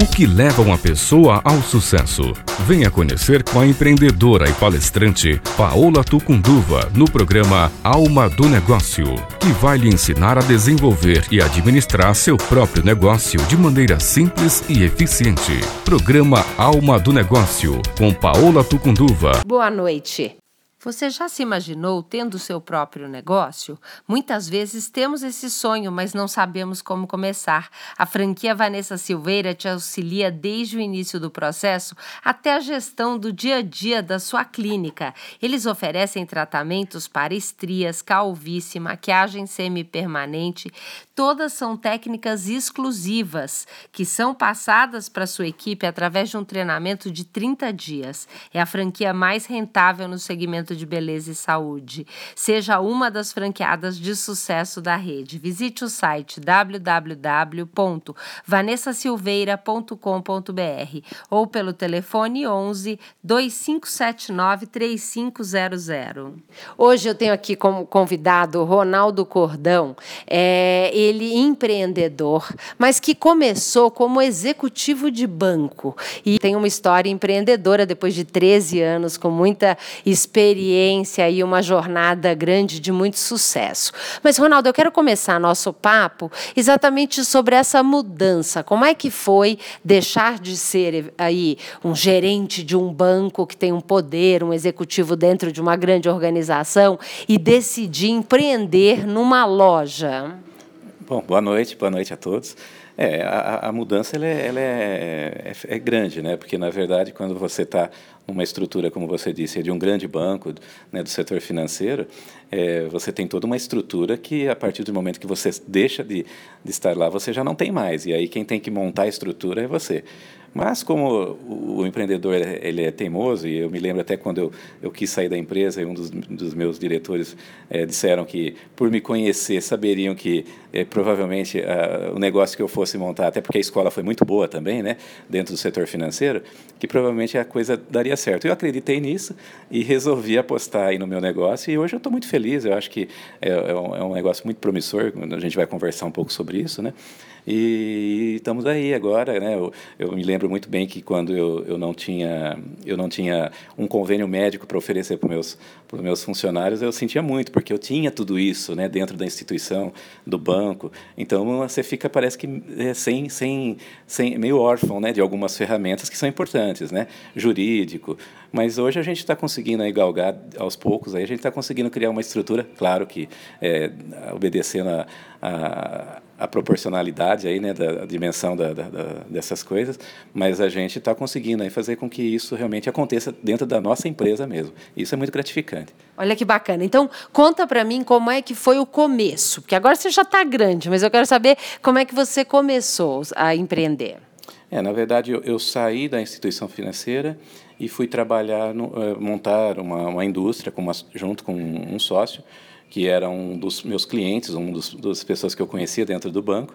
O que leva uma pessoa ao sucesso? Venha conhecer com a empreendedora e palestrante Paola Tucunduva no programa Alma do Negócio, que vai lhe ensinar a desenvolver e administrar seu próprio negócio de maneira simples e eficiente. Programa Alma do Negócio com Paola Tucunduva. Boa noite. Você já se imaginou tendo seu próprio negócio? Muitas vezes temos esse sonho, mas não sabemos como começar. A franquia Vanessa Silveira te auxilia desde o início do processo até a gestão do dia a dia da sua clínica. Eles oferecem tratamentos para estrias, calvície, maquiagem semi-permanente. Todas são técnicas exclusivas que são passadas para sua equipe através de um treinamento de 30 dias. É a franquia mais rentável no segmento de beleza e saúde. Seja uma das franqueadas de sucesso da rede. Visite o site www.vanessasilveira.com.br ou pelo telefone 11 2579 3500. Hoje eu tenho aqui como convidado Ronaldo Cordão. É, ele empreendedor, mas que começou como executivo de banco e tem uma história empreendedora depois de 13 anos com muita experiência e uma jornada grande de muito sucesso. Mas, Ronaldo, eu quero começar nosso papo exatamente sobre essa mudança. Como é que foi deixar de ser aí um gerente de um banco que tem um poder, um executivo dentro de uma grande organização e decidir empreender numa loja? Bom, boa noite, boa noite a todos. É, a, a mudança ela é, ela é, é, é, grande, né? Porque na verdade, quando você está numa estrutura, como você disse, de um grande banco, né, do setor financeiro, é, você tem toda uma estrutura que a partir do momento que você deixa de, de estar lá, você já não tem mais. E aí quem tem que montar a estrutura é você. Mas como o, empreendedor ele é teimoso, e eu me lembro até quando eu, eu quis sair da empresa, e um dos, dos meus diretores é, disseram que, por me conhecer, saberiam que é, provavelmente a, o negócio que eu fosse montar, até porque a escola foi muito boa também, né, dentro do setor financeiro, que provavelmente a coisa daria certo. Eu acreditei nisso e resolvi apostar aí no meu negócio, e hoje eu estou muito feliz, eu acho que é, é, um, é um negócio muito promissor, a gente vai conversar um pouco sobre isso, né, e estamos aí agora, né? Eu, eu, me lembro muito bem que quando eu, eu não tinha eu não tinha um convênio médico para oferecer para meus para meus funcionários, eu sentia muito porque eu tinha tudo isso, né? Dentro da instituição, do banco. Então você fica parece que é, sem sem sem meio órfão, né? De algumas ferramentas que são importantes, né? Jurídico. Mas hoje a gente está conseguindo aí galgar aos poucos, aí a gente está conseguindo criar uma estrutura, claro que é, obedecendo a, a a proporcionalidade aí, né, da dimensão da, da, da, dessas coisas, mas a gente está conseguindo aí fazer com que isso realmente aconteça dentro da nossa empresa mesmo. Isso é muito gratificante. Olha que bacana. Então, conta para mim como é que foi o começo, porque agora você já está grande, mas eu quero saber como é que você começou a empreender. É, na verdade, eu, eu saí da instituição financeira e fui trabalhar, no, uh, montar uma, uma indústria com uma, junto com um sócio, que era um dos meus clientes, um dos, das pessoas que eu conhecia dentro do banco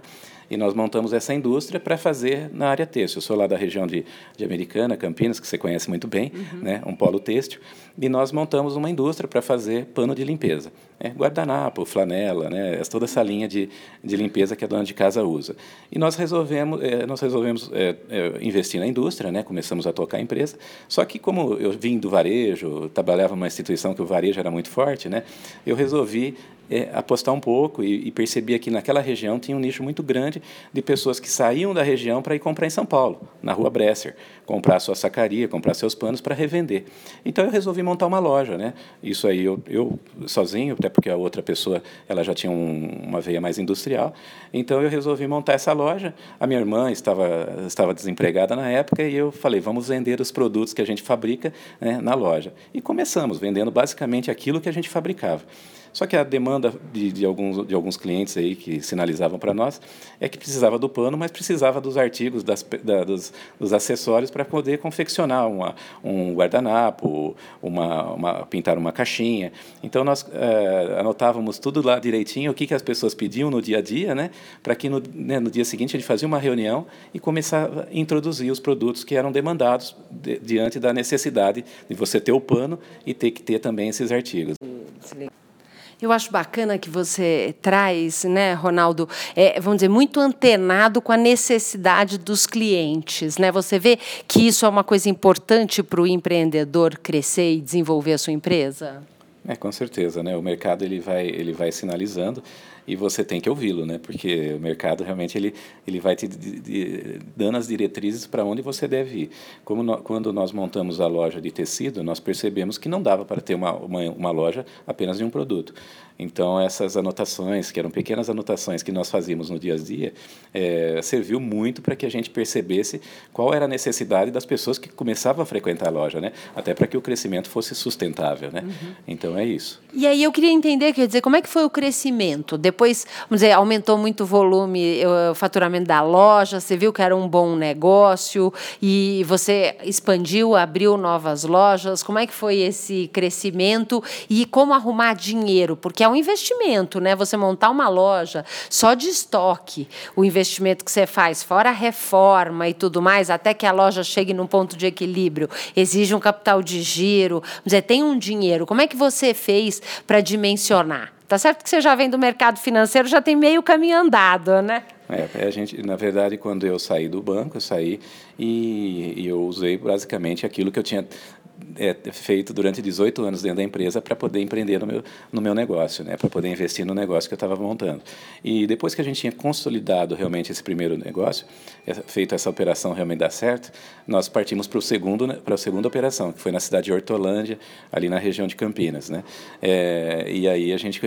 e nós montamos essa indústria para fazer na área têxtil. Eu sou lá da região de, de Americana, Campinas, que você conhece muito bem, uhum. né, um polo têxtil, e nós montamos uma indústria para fazer pano de limpeza. É, guardanapo, flanela, né, toda essa linha de, de limpeza que a dona de casa usa. E nós resolvemos, é, nós resolvemos é, é, investir na indústria, né, começamos a tocar a empresa, só que como eu vim do varejo, trabalhava numa instituição que o varejo era muito forte, né, eu resolvi é, apostar um pouco e, e percebia que naquela região tinha um nicho muito grande de pessoas que saíam da região para ir comprar em São Paulo, na rua Bresser, comprar sua sacaria, comprar seus panos para revender. Então eu resolvi montar uma loja, né? Isso aí eu, eu sozinho, até porque a outra pessoa ela já tinha um, uma veia mais industrial. Então eu resolvi montar essa loja. A minha irmã estava estava desempregada na época e eu falei vamos vender os produtos que a gente fabrica né, na loja. E começamos vendendo basicamente aquilo que a gente fabricava. Só que a demanda de, de, alguns, de alguns clientes aí que sinalizavam para nós é que precisava do pano, mas precisava dos artigos, das, da, dos, dos, acessórios para poder confeccionar uma, um guardanapo, uma, uma, pintar uma caixinha. Então, nós é, anotávamos tudo lá direitinho, o que, que as pessoas pediam no dia a dia, né, para que no, né, no dia seguinte gente fazia uma reunião e começava a introduzir os produtos que eram demandados de, diante da necessidade de você ter o pano e ter que ter também esses artigos. Eu acho bacana que você traz, né, Ronaldo, é, vamos dizer, muito antenado com a necessidade dos clientes. Né? Você vê que isso é uma coisa importante para o empreendedor crescer e desenvolver a sua empresa? É, com certeza, né? O mercado ele vai, ele vai sinalizando e você tem que ouvi-lo, né? Porque o mercado realmente ele, ele vai te de, de, dando as diretrizes para onde você deve ir. Como no, quando nós montamos a loja de tecido, nós percebemos que não dava para ter uma, uma, uma loja apenas de um produto. Então, essas anotações, que eram pequenas anotações que nós fazíamos no dia a dia, é, serviu muito para que a gente percebesse qual era a necessidade das pessoas que começavam a frequentar a loja, né? até para que o crescimento fosse sustentável. Né? Uhum. Então, é isso. E aí eu queria entender, quer dizer, como é que foi o crescimento? Depois, vamos dizer, aumentou muito o volume, o faturamento da loja, você viu que era um bom negócio e você expandiu, abriu novas lojas. Como é que foi esse crescimento e como arrumar dinheiro? Porque que é um investimento, né? Você montar uma loja só de estoque, o investimento que você faz, fora a reforma e tudo mais, até que a loja chegue num ponto de equilíbrio, exige um capital de giro, dizer, tem um dinheiro. Como é que você fez para dimensionar? Tá certo que você já vem do mercado financeiro, já tem meio caminho andado, né? É, a gente, na verdade, quando eu saí do banco, eu saí e, e eu usei basicamente aquilo que eu tinha é, feito durante 18 anos dentro da empresa para poder empreender no meu, no meu negócio, né, para poder investir no negócio que eu estava montando. E depois que a gente tinha consolidado realmente esse primeiro negócio, é, feito essa operação realmente dar certo, nós partimos para para a segunda operação, que foi na cidade de Hortolândia, ali na região de Campinas, né? É, e aí a gente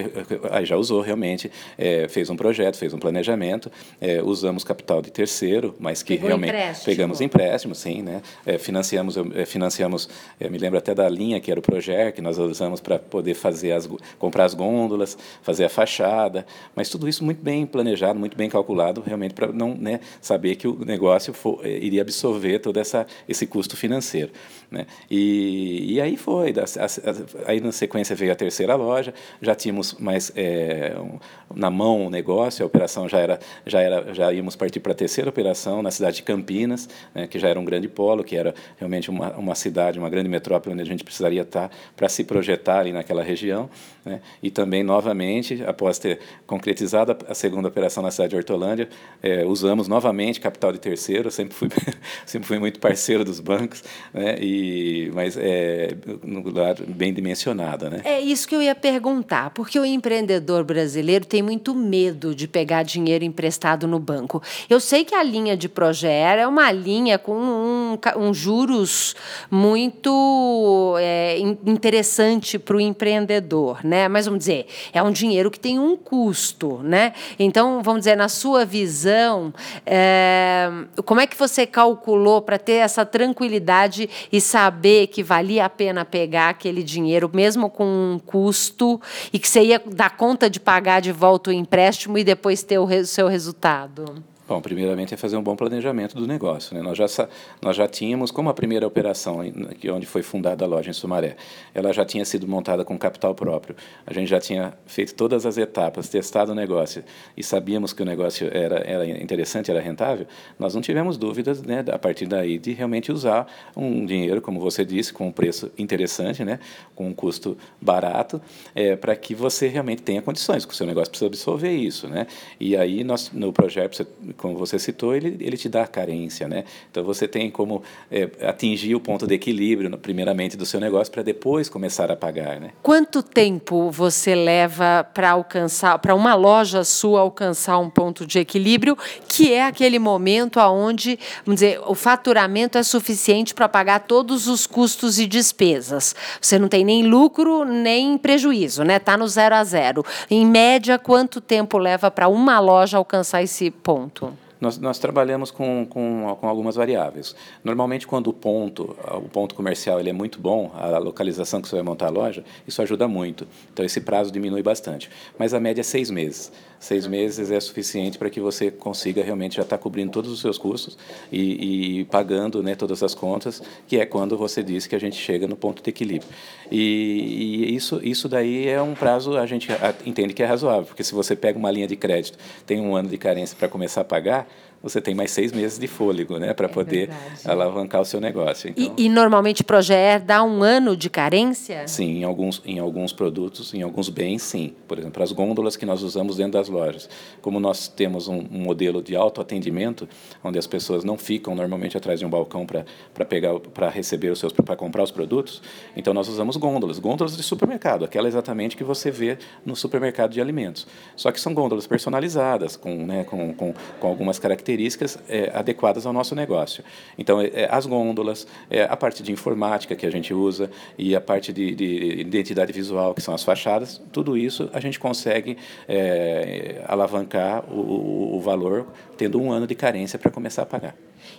aí já usou realmente, é, fez um projeto, fez um planejamento, é, usamos capital de terceiro, mas que Pegou realmente empréstimo. pegamos empréstimo, sim, né? É, financiamos financiamos eu me lembro até da linha que era o Projer, que nós usamos para poder fazer as, comprar as gôndolas, fazer a fachada, mas tudo isso muito bem planejado, muito bem calculado, realmente para não né, saber que o negócio for, eh, iria absorver todo essa, esse custo financeiro. Né? E, e aí foi, aí na sequência veio a terceira loja, já tínhamos mais é, na mão o negócio, a operação já era, já era, já íamos partir para a terceira operação na cidade de Campinas, né, que já era um grande polo, que era realmente uma, uma cidade, uma grande grande metrópole onde a gente precisaria estar para se projetar ali naquela região. Né? E também, novamente, após ter concretizado a segunda operação na cidade de Hortolândia, é, usamos novamente capital de terceiro, sempre fui, sempre fui muito parceiro dos bancos, né? e, mas é, no lugar bem dimensionada. Né? É isso que eu ia perguntar, porque o empreendedor brasileiro tem muito medo de pegar dinheiro emprestado no banco. Eu sei que a linha de Proger é uma linha com um, um juros muito é, interessante para o empreendedor, né? Mas vamos dizer, é um dinheiro que tem um custo, né? Então, vamos dizer, na sua visão, é, como é que você calculou para ter essa tranquilidade e saber que valia a pena pegar aquele dinheiro, mesmo com um custo, e que você ia dar conta de pagar de volta o empréstimo e depois ter o seu resultado? Bom, primeiramente é fazer um bom planejamento do negócio. Né? Nós, já, nós já tínhamos, como a primeira operação, que onde foi fundada a loja em Sumaré, ela já tinha sido montada com capital próprio. A gente já tinha feito todas as etapas, testado o negócio e sabíamos que o negócio era, era interessante, era rentável. Nós não tivemos dúvidas, né, a partir daí, de realmente usar um dinheiro, como você disse, com um preço interessante, né, com um custo barato, é, para que você realmente tenha condições, que o seu negócio precisa absorver isso. Né? E aí, nós, no projeto, como você citou, ele, ele te dá carência, né? Então você tem como é, atingir o ponto de equilíbrio, primeiramente, do seu negócio, para depois começar a pagar, né? Quanto tempo você leva para alcançar, para uma loja sua alcançar um ponto de equilíbrio, que é aquele momento aonde, vamos dizer, o faturamento é suficiente para pagar todos os custos e despesas. Você não tem nem lucro nem prejuízo, né? Tá no zero a zero. Em média, quanto tempo leva para uma loja alcançar esse ponto? Nós, nós trabalhamos com, com, com, algumas variáveis. Normalmente, quando o ponto, o ponto comercial ele é muito bom, a localização que você vai montar a loja, isso ajuda muito. Então, esse prazo diminui bastante. Mas a média é seis meses. Seis meses é suficiente para que você consiga realmente já estar tá cobrindo todos os seus custos e, e pagando né, todas as contas, que é quando você disse que a gente chega no ponto de equilíbrio. E, e isso, isso daí é um prazo, a gente entende que é razoável, porque se você pega uma linha de crédito, tem um ano de carência para começar a pagar, você tem mais seis meses de fôlego, né, para é poder verdade. alavancar o seu negócio. Então, e, e, normalmente o Proger dá um ano de carência? Sim, em alguns, em alguns produtos, em alguns bens, sim. Por exemplo, as gôndolas que nós usamos dentro das lojas. Como nós temos um, um modelo de autoatendimento, onde as pessoas não ficam normalmente atrás de um balcão para pegar, para receber os seus, para comprar os produtos, então nós usamos gôndolas, gôndolas de supermercado, aquela exatamente que você vê no supermercado de alimentos. Só que são gôndolas personalizadas, com, né, com, com, com algumas características é, adequadas ao nosso negócio. Então, é, é, as gôndolas, é, a parte de informática que a gente usa e a parte de, de identidade visual, que são as fachadas, tudo isso a gente consegue é, alavancar o, o, o valor tendo um ano de carência para começar a pagar.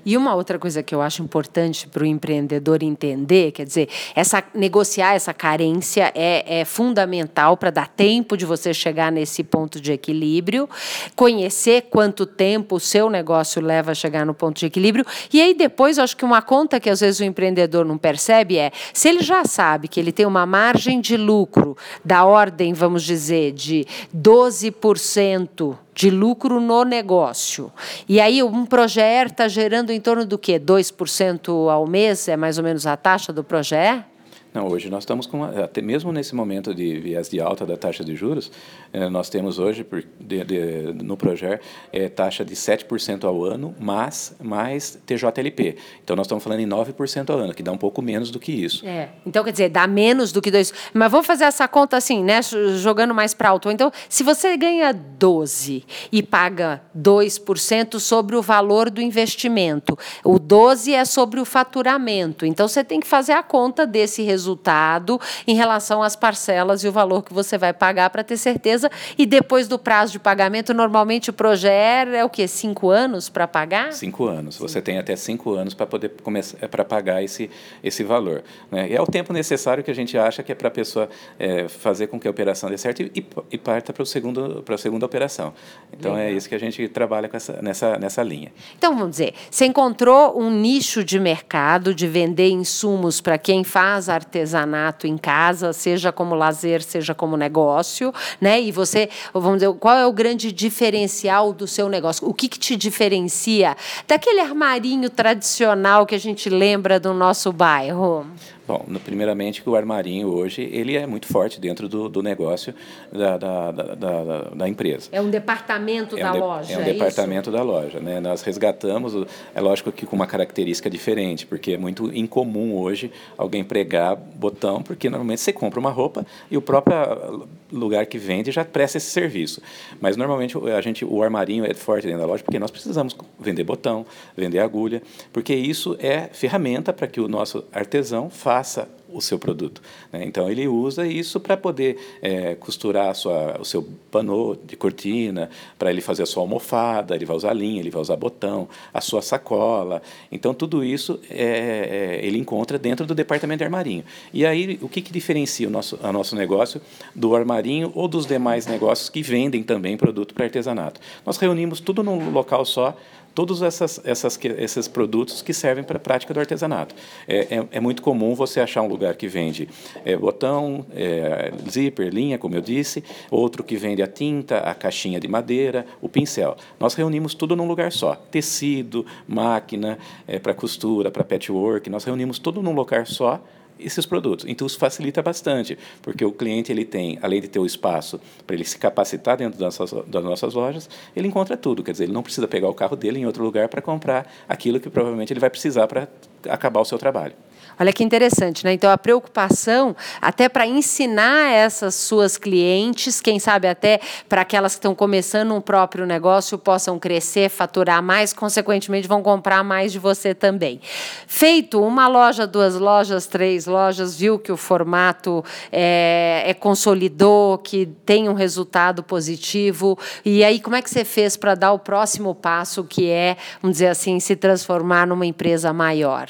E uma outra coisa que eu acho importante para o empreendedor entender, quer dizer, essa negociar essa carência é, é fundamental para dar tempo de você chegar nesse ponto de equilíbrio, conhecer quanto tempo o seu negócio leva a chegar no ponto de equilíbrio. E aí depois, eu acho que uma conta que às vezes o empreendedor não percebe é, se ele já sabe que ele tem uma margem de lucro da ordem, vamos dizer, de 12% de lucro no negócio. E aí um projeto está gerando em torno do quê? 2% ao mês é mais ou menos a taxa do projeto? Não, hoje nós estamos com, até mesmo nesse momento de viés de alta da taxa de juros, eh, nós temos hoje, por, de, de, no Proger, é, taxa de 7% ao ano, mas mais TJLP. Então, nós estamos falando em 9% ao ano, que dá um pouco menos do que isso. É. Então, quer dizer, dá menos do que 2%. Mas vamos fazer essa conta assim, né, jogando mais para alto. Então, se você ganha 12% e paga 2% sobre o valor do investimento, o 12% é sobre o faturamento. Então, você tem que fazer a conta desse resultado resultado em relação às parcelas e o valor que você vai pagar para ter certeza. E depois do prazo de pagamento, normalmente o projeto é o quê? Cinco anos para pagar? Cinco anos. Sim. Você tem até cinco anos para poder começar para pagar esse, esse valor. Né? E é o tempo necessário que a gente acha que é para a pessoa é, fazer com que a operação dê certo e, e parta para o segundo para a segunda operação. Então é Legal. é isso que a gente trabalha essa, nessa nessa linha. Então vamos dizer, você encontrou um nicho de mercado de vender insumos para quem faz artesanato artesanato em casa, seja como lazer, seja como negócio, né? E você, vamos dizer, qual é o grande diferencial do seu negócio? O que, que te diferencia daquele armarinho tradicional que a gente lembra do nosso bairro? Bom, primeiramente que o armarinho hoje ele é muito forte dentro do, do negócio da, da, da, da, empresa. É um departamento é da um de, loja. É um é departamento isso? da loja. Né? Nós resgatamos, é lógico que com uma característica diferente, porque é muito incomum hoje alguém pregar botão, porque normalmente você compra uma roupa e o próprio lugar que vende já presta esse serviço. Mas normalmente a gente, o armarinho é forte dentro da loja porque nós precisamos vender botão, vender agulha, porque isso é ferramenta para que o nosso artesão faça faça o seu produto. Né? Então ele usa isso para poder é, costurar sua, o seu panô de cortina, para ele fazer a sua almofada, ele vai usar linha, ele vai usar botão, a sua sacola. Então tudo isso é, é, ele encontra dentro do departamento de armarinho. E aí o que, que diferencia o nosso, o nosso negócio do armarinho ou dos demais negócios que vendem também produto para artesanato? Nós reunimos tudo num local só todos essas, essas, esses produtos que servem para a prática do artesanato. É, é, é, muito comum você achar um lugar que vende é, botão, é, zíper, linha, como eu disse, outro que vende a tinta, a caixinha de madeira, o pincel. Nós reunimos tudo num lugar só. Tecido, máquina é, para costura, para patchwork, nós reunimos tudo num lugar só esses produtos. Então isso facilita bastante, porque o cliente ele tem, além de ter o espaço para ele se capacitar dentro das nossas, das nossas lojas, ele encontra tudo. Quer dizer, ele não precisa pegar o carro dele em outro lugar para comprar aquilo que provavelmente ele vai precisar para acabar o seu trabalho. Olha que interessante, né? Então a preocupação até para ensinar essas suas clientes, quem sabe até para aquelas que estão começando um próprio negócio possam crescer, faturar mais, consequentemente vão comprar mais de você também. Feito uma loja, duas lojas, três lojas, viu que o formato é, é consolidou, que tem um resultado positivo. E aí como é que você fez para dar o próximo passo, que é, vamos dizer assim, se transformar numa empresa maior?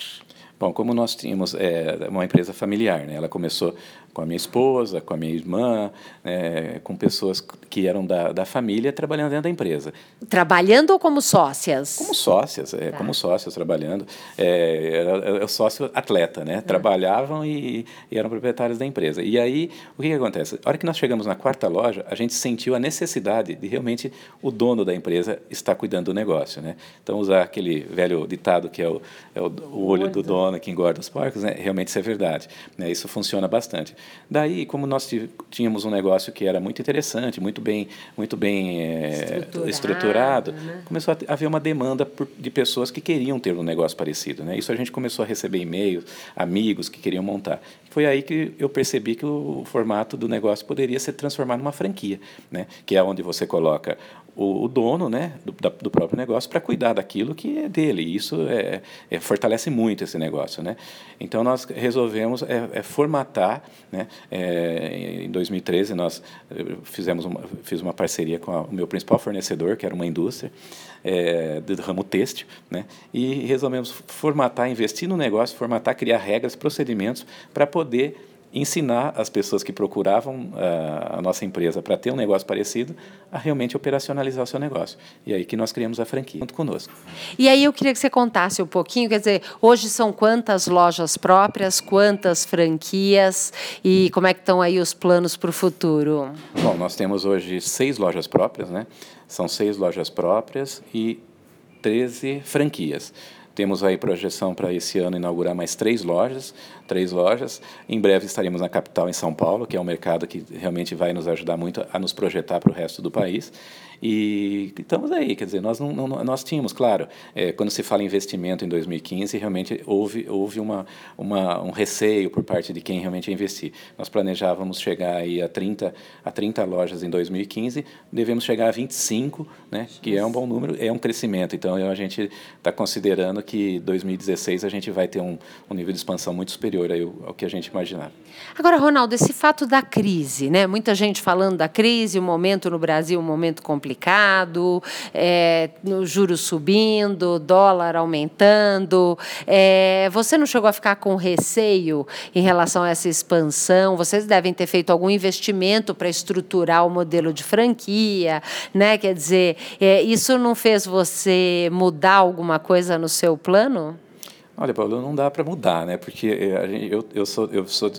Bom, como nós tínhamos é, uma empresa familiar, né? ela começou com a minha esposa, com a minha irmã, é, com pessoas que eram da, da família trabalhando dentro da empresa. Trabalhando ou como sócias? Como sócias, é, tá. como sócias trabalhando. É, era, era sócio atleta, né? Trabalhavam e, e, eram proprietários da empresa. E aí, o que, que acontece? A hora que nós chegamos na quarta loja, a gente sentiu a necessidade de realmente o dono da empresa estar cuidando do negócio, né? Então, usar aquele velho ditado que é o, é o, o olho do dono que engorda os porcos, né? realmente isso é verdade. Né? Isso funciona bastante. Daí, como nós tínhamos um negócio que era muito interessante, muito bem, muito bem é, estruturado, estruturado né? começou a haver uma demanda por, de pessoas que queriam ter um negócio parecido. Né? Isso a gente começou a receber e-mails, amigos que queriam montar. Foi aí que eu percebi que o formato do negócio poderia ser transformado numa franquia, né? que é onde você coloca o, o dono né, do, da, do próprio negócio para cuidar daquilo que é dele. Isso é, é, fortalece muito esse negócio. Né? Então, nós resolvemos é, é formatar. Né? É, em 2013, nós eh, fizemos uma, fiz uma parceria com a, o meu principal fornecedor, que era uma indústria é, do ramo têxtil, né? e resolvemos formatar, investir no negócio, formatar, criar regras, procedimentos para poder ensinar as pessoas que procuravam uh, a nossa empresa para ter um negócio parecido a realmente operacionalizar o seu negócio. E aí que nós criamos a franquia junto conosco. E aí eu queria que você contasse um pouquinho, quer dizer, hoje são quantas lojas próprias, quantas franquias e como é que estão aí os planos para o futuro? Bom, nós temos hoje seis lojas próprias, né? São seis lojas próprias e 13 franquias. Temos aí projeção para esse ano inaugurar mais três lojas, três lojas. Em breve estaremos na capital, em São Paulo, que é um mercado que realmente vai nos ajudar muito a nos projetar para o resto do país. E estamos aí, quer dizer, nós, não, não nós tínhamos, claro, é, quando se fala em investimento em 2015, realmente houve, houve uma, uma, um receio por parte de quem realmente investir. Nós planejávamos chegar aí a 30, a 30 lojas em 2015, devemos chegar a 25, né, que é um bom número, é um crescimento. Então, a gente está considerando que 2016 a gente vai ter um, um nível de expansão muito superior ao, ao que a gente imaginava. Agora, Ronaldo, esse fato da crise, né? muita gente falando da crise, o momento no Brasil, um momento complicado, complicado, é, juros subindo, dólar aumentando. É, você não chegou a ficar com receio em relação a essa expansão? Vocês devem ter feito algum investimento para estruturar o modelo de franquia, né? Quer dizer, é, isso não fez você mudar alguma coisa no seu plano? Olha, Paulo, não dá para mudar, né? Porque eh, eu, eu sou, eu sou,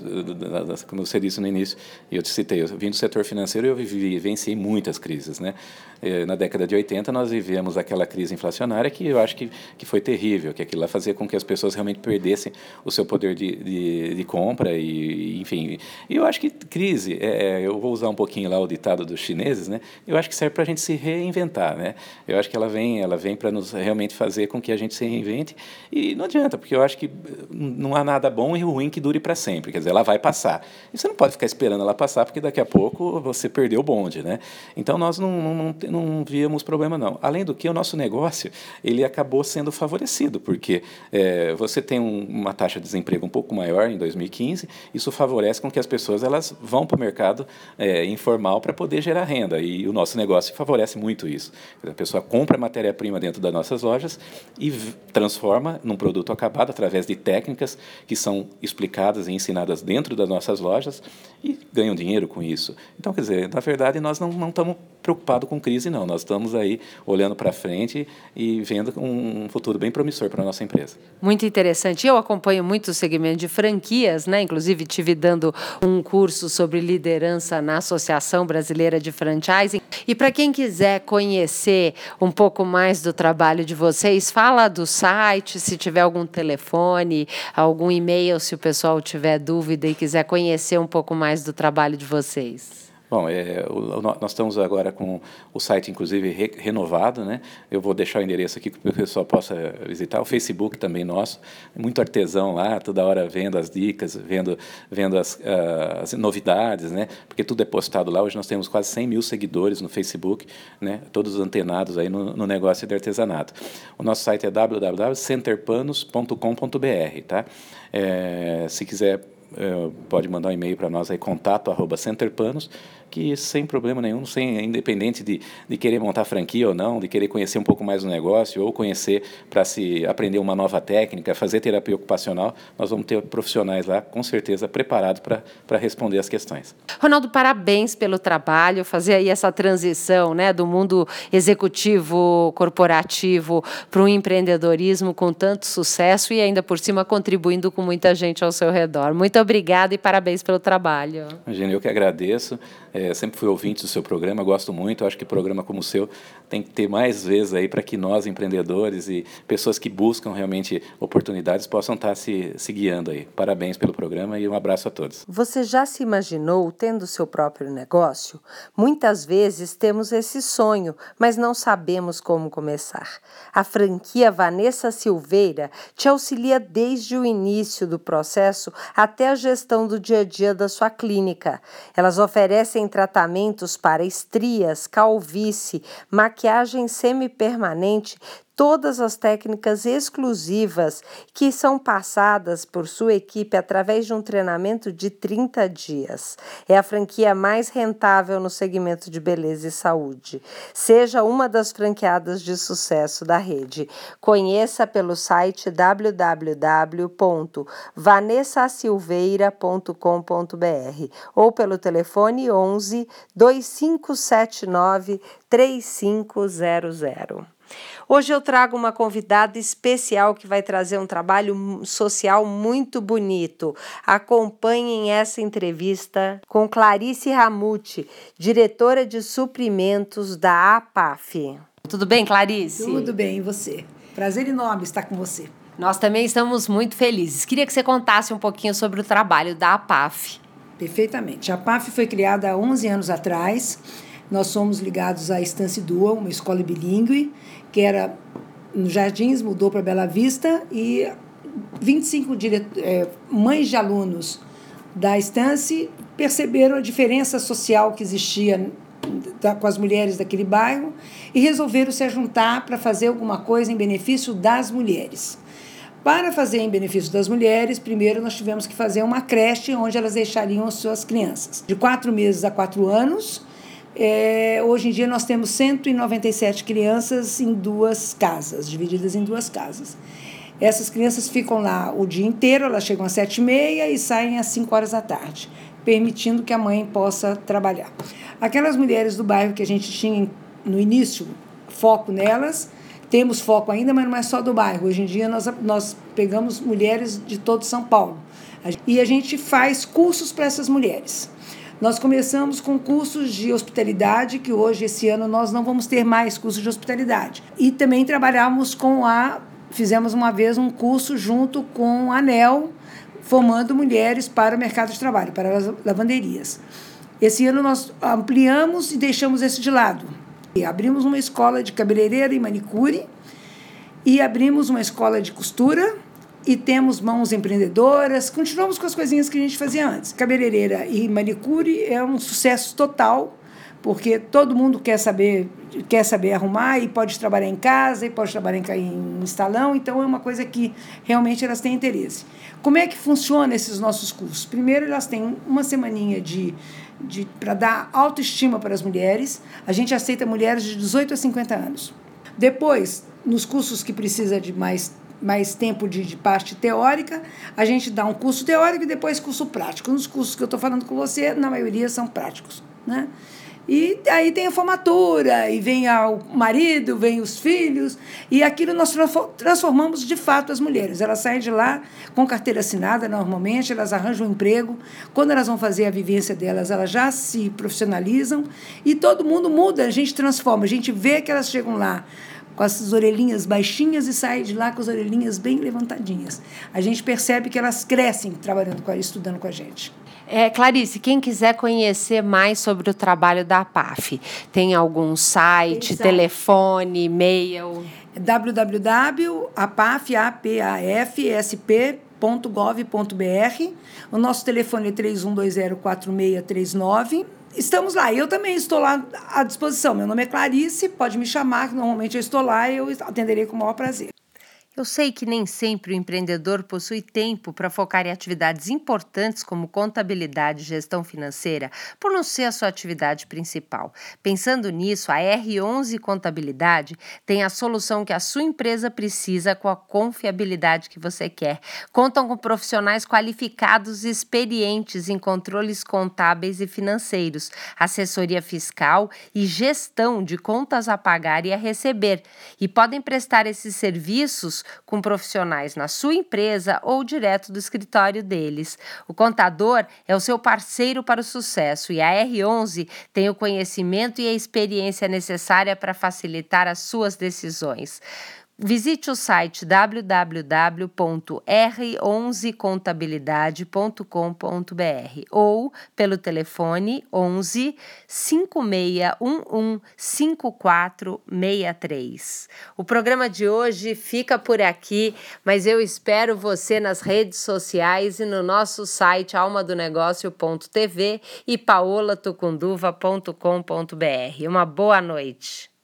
como você disse no início, e eu te citei, eu vim do setor financeiro e eu vivi, venci muitas crises, né? Eh, na década de 80 nós vivemos aquela crise inflacionária que eu acho que, que foi terrível, que aquilo lá fazia com que as pessoas realmente perdessem o seu poder de, de, de compra e, enfim. E eu acho que crise, é, eu vou usar um pouquinho lá o ditado dos chineses, né? Eu acho que serve para a gente se reinventar, né? Eu acho que ela vem, ela vem para nos realmente fazer com que a gente se reinvente e não adianta porque eu acho que não há nada bom e ruim que dure para sempre. Quer dizer, ela vai passar. E você não pode ficar esperando ela passar, porque daqui a pouco você perdeu o bonde, né? Então nós não, não, não, não víamos problema não. Além do que o nosso negócio ele acabou sendo favorecido, porque é, você tem um, uma taxa de desemprego um pouco maior em 2015. Isso favorece com que as pessoas elas vão para o mercado é, informal para poder gerar renda. E o nosso negócio favorece muito isso. A pessoa compra matéria-prima dentro das nossas lojas e transforma num produto acabado através de técnicas que são explicadas e ensinadas dentro das nossas lojas e ganham dinheiro com isso. Então, quer dizer, na verdade, nós não, estamos preocupados com crise, não. Nós estamos aí olhando para frente e vendo um futuro bem promissor para a nossa empresa. Muito interessante. Eu acompanho muito o segmento de franquias, né? Inclusive, tive dando um curso sobre liderança na Associação Brasileira de Franchising. E para quem quiser conhecer um pouco mais do trabalho de vocês, fala do site, se tiver algum telefone, algum e-mail, se o pessoal tiver dúvida e quiser conhecer um pouco mais do trabalho de vocês. Bom, é, o, nós estamos agora com o site, inclusive, re, renovado, né? Eu vou deixar o endereço aqui para o pessoal possa visitar. O Facebook também nosso, muito artesão lá, toda hora vendo as dicas, vendo, vendo as, uh, as novidades, né? Porque tudo é postado lá. Hoje nós temos quase 100 mil seguidores no Facebook, né? Todos antenados aí no, no negócio de artesanato. O nosso site é www.centerpanos.com.br, tá? É, se quiser é, pode mandar um e-mail para nós aí, contato arroba centerpanos, que sem problema nenhum, sem independente de, de querer montar franquia ou não, de querer conhecer um pouco mais do negócio ou conhecer para se aprender uma nova técnica, fazer terapia ocupacional, nós vamos ter profissionais lá, com certeza, preparados para responder as questões. Ronaldo, parabéns pelo trabalho, fazer aí essa transição né, do mundo executivo, corporativo, para o empreendedorismo com tanto sucesso e ainda por cima contribuindo com muita gente ao seu redor. Muito obrigada e parabéns pelo trabalho. Imagina, eu que agradeço. É, sempre fui ouvinte do seu programa, gosto muito. Acho que programa como o seu tem que ter mais vezes aí para que nós, empreendedores e pessoas que buscam realmente oportunidades, possam estar tá se, se guiando aí. Parabéns pelo programa e um abraço a todos. Você já se imaginou tendo seu próprio negócio? Muitas vezes temos esse sonho, mas não sabemos como começar. A franquia Vanessa Silveira te auxilia desde o início do processo até a gestão do dia a dia da sua clínica. Elas oferecem tratamentos para estrias, calvície, maquiagem semipermanente, todas as técnicas exclusivas que são passadas por sua equipe através de um treinamento de 30 dias. É a franquia mais rentável no segmento de beleza e saúde. Seja uma das franqueadas de sucesso da rede. Conheça pelo site www.vanessasilveira.com.br ou pelo telefone 11 2579 3500. Hoje eu trago uma convidada especial que vai trazer um trabalho social muito bonito. Acompanhem essa entrevista com Clarice Ramute, diretora de suprimentos da APAF. Tudo bem, Clarice? Tudo bem, e você? Prazer enorme estar com você. Nós também estamos muito felizes. Queria que você contasse um pouquinho sobre o trabalho da APAF. Perfeitamente. A APAF foi criada há 11 anos atrás. Nós somos ligados à Estância Dual, uma escola bilíngue, que era no Jardins, mudou para Bela Vista e 25 dire... É, mães de alunos da Estância perceberam a diferença social que existia com as mulheres daquele bairro e resolveram se juntar para fazer alguma coisa em benefício das mulheres. Para fazer em benefício das mulheres, primeiro nós tivemos que fazer uma creche onde elas deixariam as suas crianças, de quatro meses a quatro anos, é, hoje em dia nós temos 197 crianças em duas casas, divididas em duas casas. Essas crianças ficam lá o dia inteiro, elas chegam às sete e meia e saem às 5 horas da tarde, permitindo que a mãe possa trabalhar. Aquelas mulheres do bairro que a gente tinha no início foco nelas, temos foco ainda, mas não é só do bairro. Hoje em dia nós, nós pegamos mulheres de todo São Paulo e a gente faz cursos para essas mulheres. Nós começamos com cursos de hospitalidade, que hoje, esse ano, nós não vamos ter mais cursos de hospitalidade. E também trabalhamos com a. Fizemos uma vez um curso junto com a ANEL, formando mulheres para o mercado de trabalho, para as lavanderias. Esse ano nós ampliamos e deixamos esse de lado. E abrimos uma escola de cabeleireira e manicure e abrimos uma escola de costura e temos mãos empreendedoras. Continuamos com as coisinhas que a gente fazia antes. Cabeleireira e manicure é um sucesso total, porque todo mundo quer saber quer saber arrumar e pode trabalhar em casa e pode trabalhar em, em salão, então é uma coisa que realmente elas têm interesse. Como é que funciona esses nossos cursos? Primeiro, elas têm uma semaninha de, de para dar autoestima para as mulheres. A gente aceita mulheres de 18 a 50 anos. Depois, nos cursos que precisa de mais mais tempo de, de, parte teórica, a gente dá um curso teórico e depois curso prático. Nos cursos que eu estou falando com você, na maioria são práticos. Né? E aí tem a formatura, e vem o marido, vem os filhos, e aquilo nós transformamos de fato as mulheres. Elas saem de lá com carteira assinada, normalmente, elas arranjam um emprego. Quando elas vão fazer a vivência delas, elas já se profissionalizam, e todo mundo muda, a gente transforma, a gente vê que elas chegam lá com as orelhinhas baixinhas e saem de lá com as orelhinhas bem levantadinhas. A gente percebe que elas crescem trabalhando com a, estudando com a gente. É, Clarice, quem quiser conhecer mais sobre o trabalho da APAF, tem algum site, tem telefone, e-mail? www.apafsp.gov.br. O nosso telefone é 31204639 estamos lá. Eu também estou lá à disposição. Meu nome é Clarice, pode me chamar, normalmente eu estou lá e eu atenderei com o maior prazer. Eu sei que nem sempre o empreendedor possui tempo para focar em atividades importantes como contabilidade e gestão financeira, por não ser a sua atividade principal. Pensando nisso, a R11 Contabilidade tem a solução que a sua empresa precisa com a confiabilidade que você quer. Contam com profissionais qualificados e experientes em controles contábeis e financeiros, assessoria fiscal e gestão de contas a pagar e a receber. E podem prestar esses serviços com profissionais na sua empresa ou direto do escritório deles. O contador é o seu parceiro para o sucesso e a R11 tem o conhecimento e a experiência necessária para facilitar as suas decisões. Visite o site www.r11contabilidade.com.br ou pelo telefone 11 5611 5463. O programa de hoje fica por aqui, mas eu espero você nas redes sociais e no nosso site almadonegócio.tv e paolatucunduva.com.br. Uma boa noite.